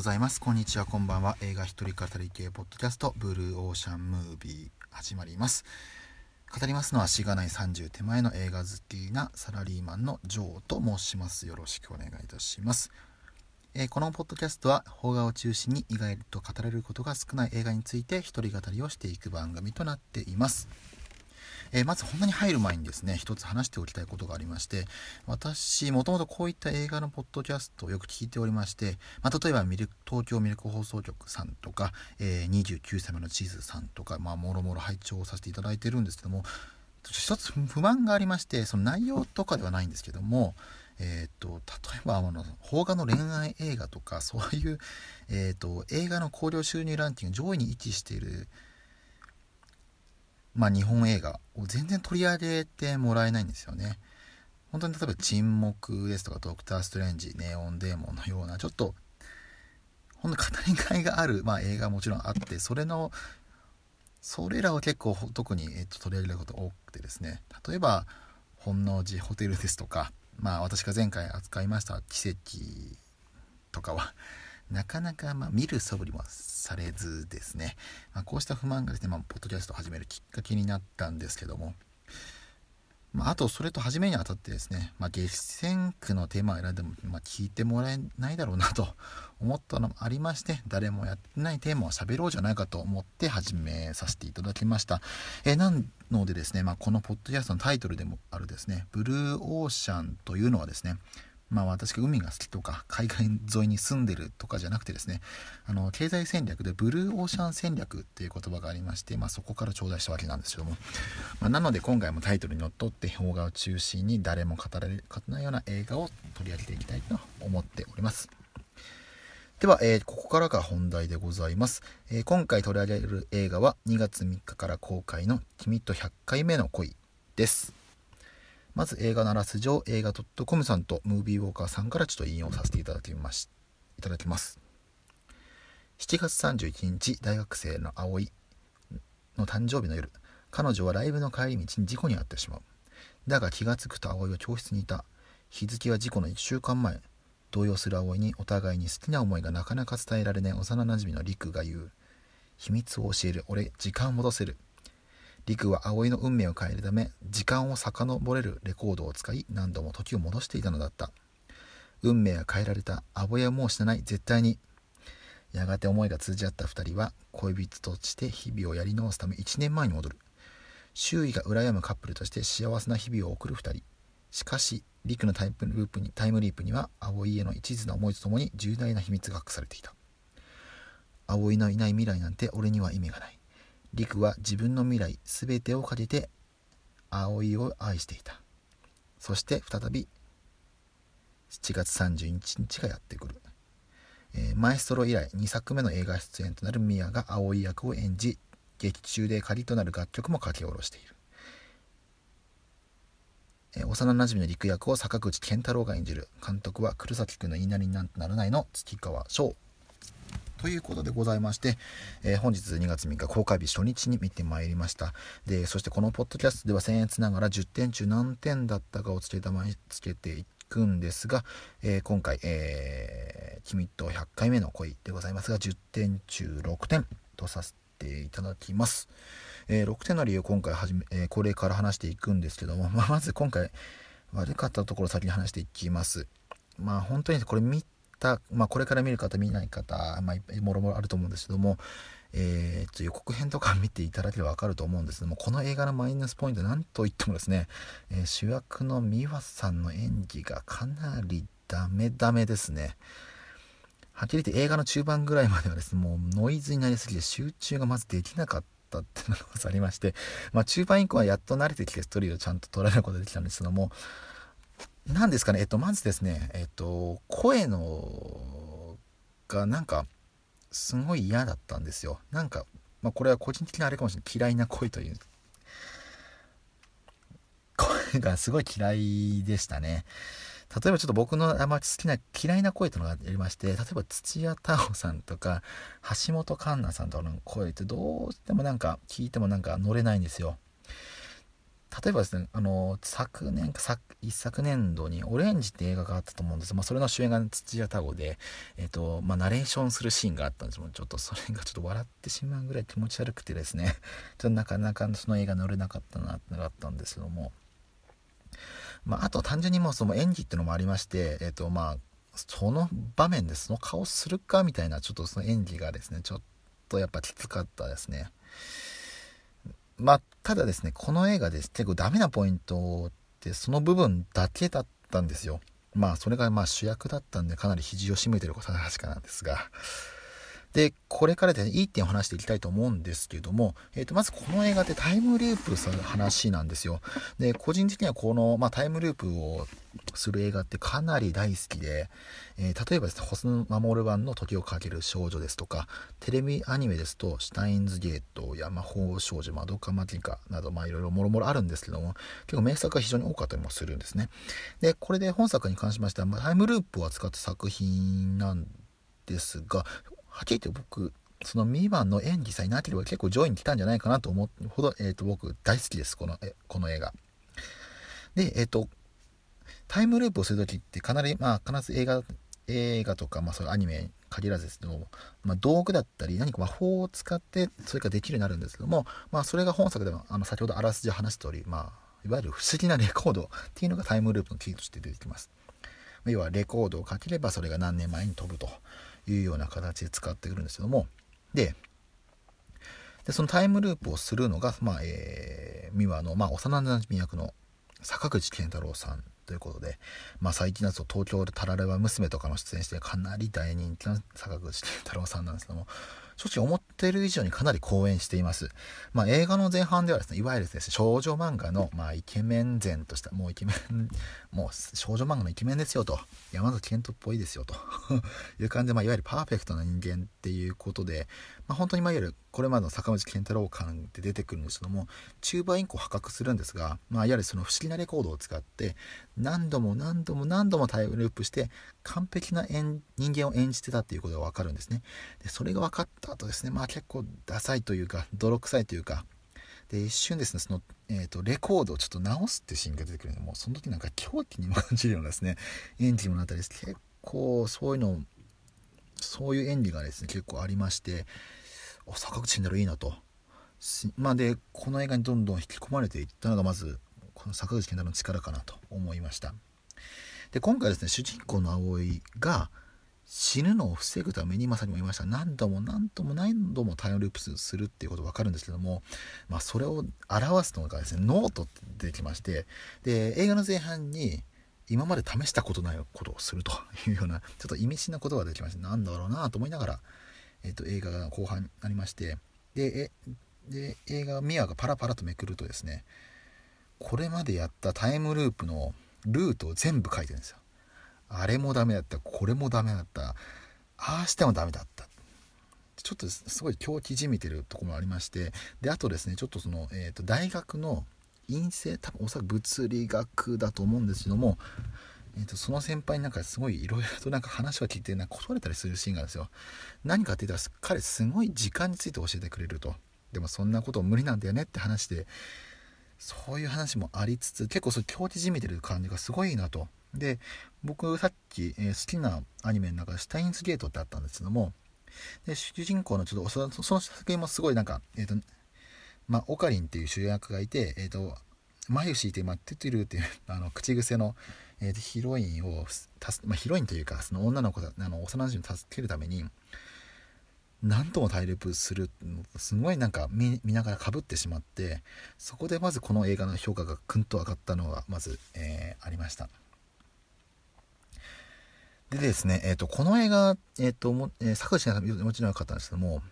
ございます。こんにちは、こんばんは。映画一人語り系ポッドキャスト、ブルーオーシャンムービー始まります。語りますのは、しがない30手前の映画好きなサラリーマンのジョーと申します。よろしくお願いいたします。えーこのポッドキャストは、邦画を中心に意外と語れることが少ない映画について一人語りをしていく番組となっています。えーまず本題に入る前にですね一つ話しておきたいことがありまして私もともとこういった映画のポッドキャストをよく聞いておりまして、まあ、例えばミルク東京ミルク放送局さんとか、えー29歳目の地図さんとか、まあ、もろもろ拝聴させていただいてるんですけども一つ不満がありましてその内容とかではないんですけどもえー、と例えばあの邦画の恋愛映画とかそういう、えー、と映画の興行収入ランキング上位に位置しているまあ、日本映画を全然取り上げてもらえないんですよね。本当に例えば「沈黙」ですとか「ドクター・ストレンジ」「ネオンデーモン」のようなちょっと本当に語りがいがある、まあ、映画もちろんあってそれのそれらを結構特に、えっと、取り上げること多くてですね例えば「本能寺ホテル」ですとか、まあ、私が前回扱いました「奇跡」とかはなかなか、ま、見る素振りもされずですね、まあ、こうした不満がですね、まあ、ポッドキャストを始めるきっかけになったんですけども、まあ、あとそれと始めにあたってですね、まあ、激戦区のテーマを選んでも、まあ、聞いてもらえないだろうなと思ったのもありまして誰もやってないテーマを喋ろうじゃないかと思って始めさせていただきました、えなのでですね、まあ、このポッドキャストのタイトルでもあるですねブルーオーシャンというのはですねまあ私が海が好きとか海岸沿いに住んでるとかじゃなくてですねあの経済戦略でブルーオーシャン戦略っていう言葉がありまして、まあ、そこから頂戴したわけなんですけども、まあ、なので今回もタイトルにのっとって邦画を中心に誰も語られるかないような映画を取り上げていきたいと思っております。では、えーここからが本題でございます、えー今回取り上げる映画は2月3日から公開の「君と100回目の恋」です。まず映画のあらすじを映画 .com さんとムービーウォーカーさんからちょっと引用させていただきましいただきます。7月31日大学生の葵の誕生日の夜彼女はライブの帰り道に事故に遭ってしまう。だが気がつくと葵は教室にいた。日付は事故の1週間前。動揺する葵にお互いに好きな思いがなかなか伝えられない幼なじみの陸が言う。秘密を教える。俺時間を戻せる。陸は葵の運命を変えるため時間を遡れるレコードを使い何度も時を戻していたのだった。運命が変えられた葵はもう死なない。絶対に。やがて思いが通じ合った2人は恋人として日々をやり直すため1年前に戻る。周囲が羨むカップルとして幸せな日々を送る2人。しかし陸のタイムループにタイムリープには葵への一途な思いとともに重大な秘密が隠されていた。葵のいない未来なんて俺には意味がない。陸は自分の未来全てをかけて葵を愛していた。そして再び7月31日がやってくる、えーマエストロ以来2作目の映画出演となるミヤが葵役を演じ劇中で仮となる楽曲も書き下ろしている、えー幼なじみの陸役を坂口健太郎が演じる。監督は黒崎君の言いなりになんてならないの月川翔。ということでございまして、えー本日2月3日公開日初日に見てまいりました。でそしてこのポッドキャストでは僭越ながら10点中何点だったかをつけたまつけていくんですが、えー今回、えー君と100回目の恋」でございますが10点中6点とさせていただきます、えー6点の理由を今回はじめ、えーこれから話していくんですけども、まあ、まず今回悪かったところ先に話していきます。まあ本当にこれ見た、まあ、これから見る方見ない方、まあ、もろもろあると思うんですけども、えー、ちょ予告編とか見ていただければ分かると思うんですけどもこの映画のマイナスポイントなんといってもですね、えー主役の美和さんの演技がかなりダメダメですね。はっきり言って映画の中盤ぐらいまではですねもうノイズになりすぎて集中がまずできなかったっていうのがありまして、まあ、中盤以降はやっと慣れてきてストーリーをちゃんと捉えることができたんですけども何ですかねえっとまずですねえっと声のがなんかすごい嫌だったんですよ。なんか、まあ、これは個人的なあれかもしれない嫌いな声という。声がすごい嫌いでしたね。例えばちょっと僕のあまり好きな嫌いな声というのがありまして例えば土屋太鳳さんとか橋本環奈さんとかの声ってどうしてもなんか聞いてもなんか乗れないんですよ。例えばですね、あの、昨年か一昨年度にオレンジって映画があったと思うんです。まあ、それの主演が土屋太鳳で、えっ、と、まあ、ナレーションするシーンがあったんです。けど、ちょっとそれがちょっと笑ってしまうぐらい気持ち悪くてですね、ちょっとなかなかその映画乗れなかったなってのがあったんですけども、まあ、あと単純にもうその演技っていうのもありまして、えっ、と、まあ、その場面でその顔するかみたいな、ちょっとその演技がですね、ちょっとやっぱきつかったですね。まあ、ただですね、この映画です結構ダメなポイントってその部分だけだったんですよ。まあ、それがまあ主役だったんでかなり肘を締めてることは確かなんですが。で、これからで、ね、いい点を話していきたいと思うんですけども、えっ、ー、と、まずこの映画ってタイムループする話なんですよ。で、個人的にはこの、まあ、タイムループをする映画ってかなり大好きで、えー、例えばですね、ホス守版の時をかける少女ですとか、テレビアニメですと、シュタインズゲートや魔法少女、マドカマティカなど、まあいろいろもろもろあるんですけども、結構名作が非常に多かったりもするんですね。で、これで本作に関しましては、まあ、タイムループを扱った作品なんですが、はっきり言って僕、そのミーマンの演技さえなければ結構上位に来たんじゃないかなと思うほど、えっ、ー、と、僕大好きです、この、えこの映画。で、えっ、ー、と、タイムループをする時ってかなり、まあ、必ず映画、映画とか、まあ、そういうアニメに限らずですけども、まあ、道具だったり、何か魔法を使って、それができるようになるんですけども、まあ、それが本作でも、あの、先ほどあらすじ話した通り、まあ、いわゆる不思議なレコードっていうのがタイムループのキーとして出てきます。要は、レコードをかければ、それが何年前に飛ぶと。いうような形で使ってくるんですけども。でそのタイムループをするのが、まあえー、美和の、まあ、幼なじみ役の坂口健太郎さんということで、まあ、最近だと東京でタラレバ娘とかの出演してかなり大人気な坂口健太郎さんなんですけども。正直思ってる以上にかなり講演しています。まあ、映画の前半ではですね、いわゆるですね、少女漫画の、まあ、イケメン前とした、もうイケメン、もう少女漫画のイケメンですよと、山崎賢人っぽいですよと。いう感じで、まあ、いわゆるパーフェクトな人間っていうことで、まあ、本当に、まあ、いわゆるこれまでの坂口健太郎感って出てくるんですけども中盤以降破格するんですが、まあ、いわゆるその不思議なレコードを使って何度も何度も何度もタイムループして完璧な人間を演じてたっていうことが分かるんですね。でそれが分かった後ですねまあ結構ダサいというか泥臭いというかで一瞬ですねその、えーと、レコードをちょっと直すってシーンが出てくるんでもその時なんか狂気にも感じるようなですね演技にもなったり結構そういうのそういう演技がですね結構ありまして坂口健太郎いいなと。まあ、でこの映画にどんどん引き込まれていったのがまずこの坂口健太郎の力かなと思いましたで今回ですね主人公の葵が死ぬのを防ぐためにまさにも言いました。何度も何度も何度もタイムループするっていうこと分かるんですけども、まあ、それを表すのがですねノートって出てきましてで映画の前半に今まで試したことないことをするというようなちょっと意味深な言葉が出てきましてなんだろうなと思いながらえーと、映画が後半になりましてでで映画ミアがパラパラとめくるとですねこれまでやったタイムループのルートを全部書いてるんですよ。あれもダメだった。これもダメだった。ああしてもダメだった。ちょっとすごい狂気じみてるとこもありまして。であとですねちょっとその、えーと大学の陰性多分おそらく物理学だと思うんですけどもえーと、その先輩になんかすごいいろいろとなんか話を聞いてなんか断れたりするシーンがあるんですよ。何かって言ったら彼すごい時間について教えてくれると。でもそんなこと無理なんだよねって話でそういう話もありつつ結構そう狂気じみてる感じがすごいいいなと。で僕さっき、え、好きなアニメの中で「シュタインズゲート」ってあったんですけどもで主人公のちょっとその作品もすごいなんかえっ、ー、とまあオカリンっていう主役がいてえっ、ー、と眉敷いて、まあ、トゥトゥルっていう あの口癖のえー、ヒロインをまあ、ヒロインというかその女の子あの幼馴染を助けるために何とも対立するすごいなんか見ながらかぶってしまってそこでまずこの映画の評価がくんと上がったのがまず、えー、ありました。でですね、えーと、この映画、えーともえー、坂口さんもちろん良かったんですけども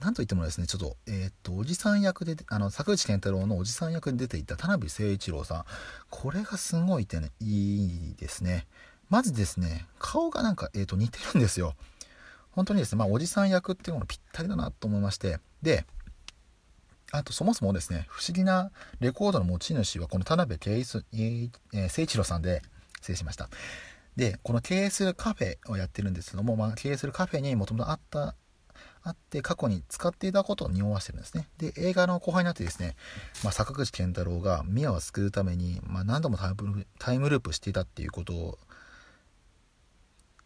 なんといってもですねちょっと,、えーと、おじさん役であの坂口健太郎のおじさん役に出ていた田辺誠一郎さん。これがすごいってねいいですね。まずですね顔がなんか、えーと、似てるんですよ。本当にですね、まあ、おじさん役っていうのがぴったりだなと思いまして。であとそもそもですね不思議なレコードの持ち主はこの田辺誠一郎さんで失礼しました。で、この経営するカフェをやってるんですけども、まあ、経営するカフェにもともとあった、あって過去に使っていたことを匂わしてるんですね。で映画の後半になってですね、まあ、坂口健太郎がミアを救うために、まあ、何度もタイムループしていたっていうことを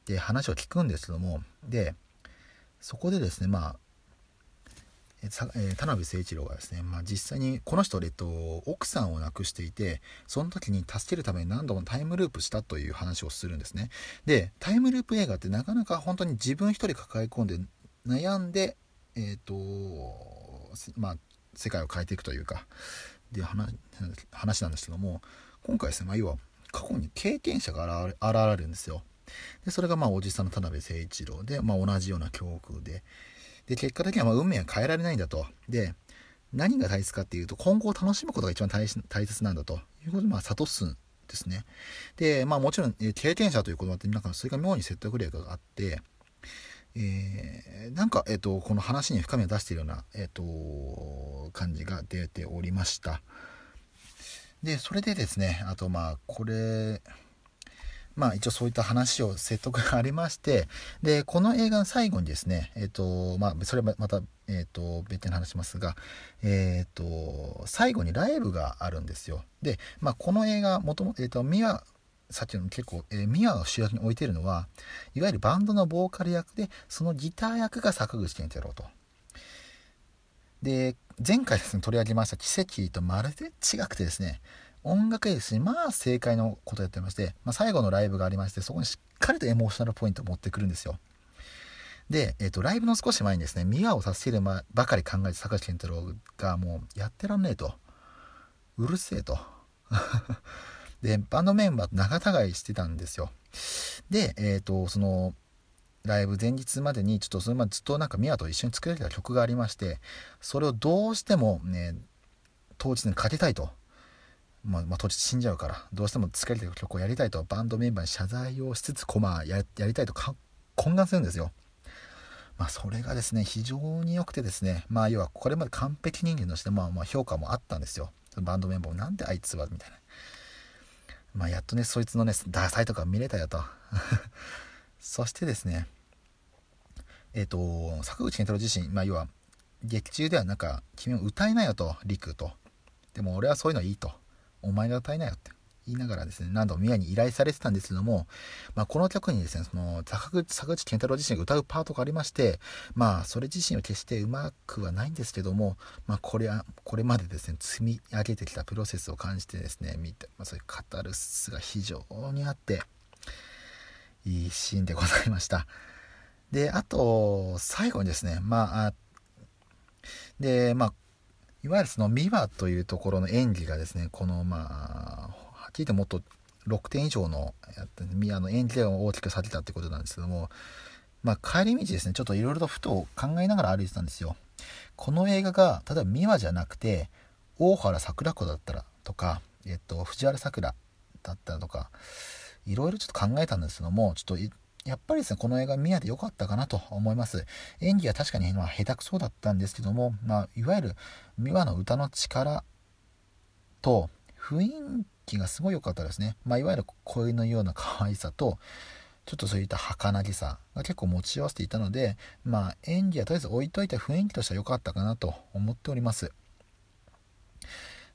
で話を聞くんですけどもでそこでですねまあえー、田辺誠一郎がですね、まあ、実際にこの人、えっと、奥さんを亡くしていてその時に助けるために何度もタイムループしたという話をするんですね。でタイムループ映画ってなかなか本当に自分一人抱え込んで悩んでえっ、とまあ世界を変えていくというかで話話なんですけども今回ですね、まあ、要は過去に経験者が現れるんですよ。でそれがまあおじさんの田辺誠一郎で、まあ、同じような境遇でで結果的にはま運命は変えられないんだと。で何が大切かっていうと今後を楽しむことが一番大切なんだと。いうことでまあ諭すんですね。でまあもちろん経験者という言葉ってなんかそれが妙に説得力があってえー、なんか、えーと、この話に深みを出しているような、えーと感じが出ておりました。でそれでですねあとまあこれまあ一応そういった話を説得がありまして、で、この映画の最後にですね、えっ、ー、と、まあそれはまた、えっ、ー、と、別に話しますが、えっ、ー、と、最後にライブがあるんですよ。で、まあこの映画、もともと、えっ、と、ミワ、さっきの結構、えー、ミワを主役に置いてるのは、いわゆるバンドのボーカル役で、そのギター役が坂口健太郎と。で、前回ですね、取り上げました奇跡とまるで違くてですね、音楽です、まあ正解のことやってまして、まあ、最後のライブがありまして、そこにしっかりとエモーショナルポイントを持ってくるんですよ。で、えっ、ー、と、ライブの少し前にですね、ミアを助けるばかり考えて坂口健太郎がもうやってらんねえと。うるせえと。で、バンドメンバーと仲違いしてたんですよ。で、えっ、ー、と、その、ライブ前日までにちょっとそれまでずっとなんかミアと一緒に作られた曲がありましてそれをどうしてもね当日にかけたいとまあ、まあ、当日死んじゃうからどうしても疲れてる曲をやりたいとバンドメンバーに謝罪をしつつコマややりたいと懇願するんですよ。まあ、それがですね非常に良くてですねまあ要はこれまで完璧人間としてまあまあ評価もあったんですよ。バンドメンバーもなんであいつはみたいな。まあやっとねそいつのねダサいとか見れたよと。そしてですねえっ、ー、と坂口健太郎自身まあ要は劇中ではなんか君も歌えないよと陸と。でも俺はそういうのいいと。お前が歌いなよって言いながらですね、何度も宮に依頼されてたんですけども、まあ、この曲にですね、その坂口、坂口健太郎自身が歌うパートがありまして、まあ、それ自身は決してうまくはないんですけども、まあ、これは、これまでですね、積み上げてきたプロセスを感じてですね、見て、まあ、そういうカタルスが非常にあって、いいシーンでございました。で、あと、最後にですね、まあ、で、まあ、いわゆるそのミワというところの演技がですねこのまあはっきり言ってもっと6点以上のミワの演技が大きくされたってことなんですけどもまあ帰り道ですねちょっといろいろとふと考えながら歩いてたんですよ。この映画が例えばミワじゃなくて大原桜子だったらとか、えっと、藤原さくらだったらとかいろいろちょっと考えたんですけどもちょっとやっぱりですね、この映画見合で良かったかなと思います。演技は確かに、まあ、下手くそだったんですけども、まあ、いわゆる美和の歌の力と雰囲気がすごい良かったですね。まあ、いわゆる声のような可愛さと、ちょっとそういった儚げさが結構持ち合わせていたので、まあ、演技はとりあえず置いといて雰囲気としては良かったかなと思っております。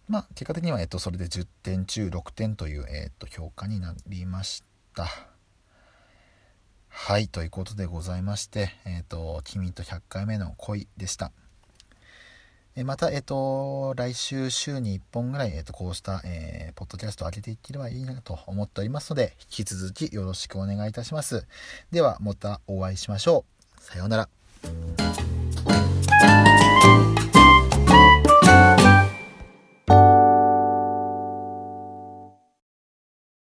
まあ、結果的には、えっと、それで10点中6点という、えっと、評価になりました。はい、ということでございまして、えっ、ー、と、君と100回目の恋でした。えまた、えっ、ー、と、来週週に1本ぐらい、えっ、ー、と、こうした、えポッドキャストを上げていければいいなと思っておりますので、引き続きよろしくお願いいたします。では、またお会いしましょう。さようなら。